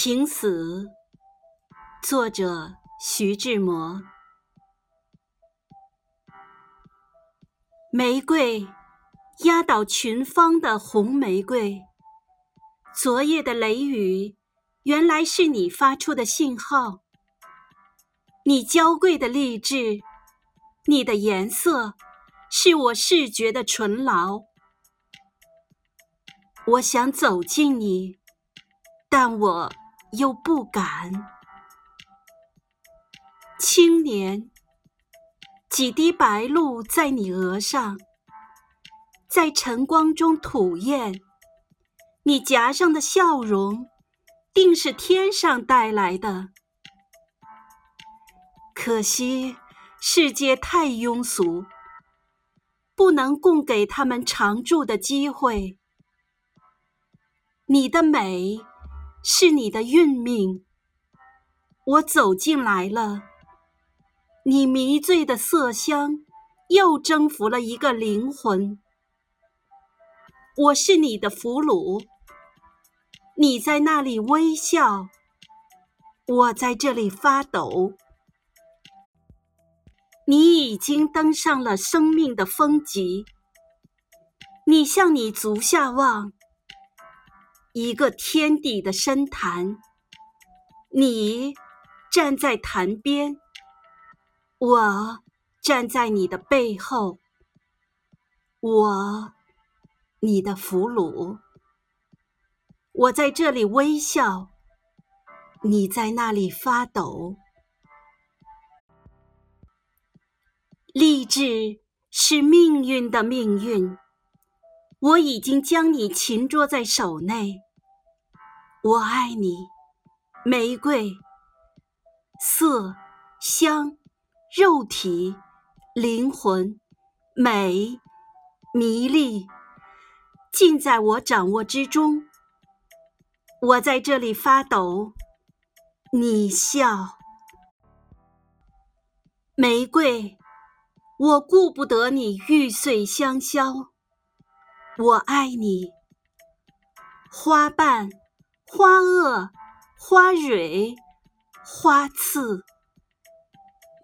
情死，作者徐志摩。玫瑰压倒群芳的红玫瑰，昨夜的雷雨，原来是你发出的信号。你娇贵的励志，你的颜色，是我视觉的醇醪。我想走近你。但我又不敢。青年，几滴白露在你额上，在晨光中吐艳。你颊上的笑容，定是天上带来的。可惜世界太庸俗，不能供给他们常驻的机会。你的美。是你的运命，我走进来了。你迷醉的色香，又征服了一个灵魂。我是你的俘虏，你在那里微笑，我在这里发抖。你已经登上了生命的峰极，你向你足下望。一个天地的深潭，你站在潭边，我站在你的背后，我你的俘虏，我在这里微笑，你在那里发抖。励志是命运的命运，我已经将你擒捉在手内。我爱你，玫瑰，色、香、肉体、灵魂、美、迷离，尽在我掌握之中。我在这里发抖，你笑。玫瑰，我顾不得你玉碎香消，我爱你，花瓣。花萼、花蕊、花刺，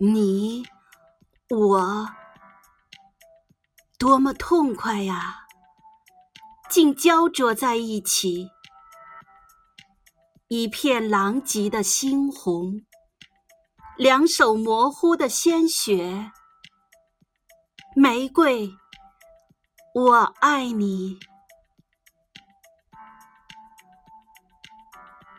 你我多么痛快呀！竟焦灼在一起，一片狼藉的猩红，两手模糊的鲜血。玫瑰，我爱你。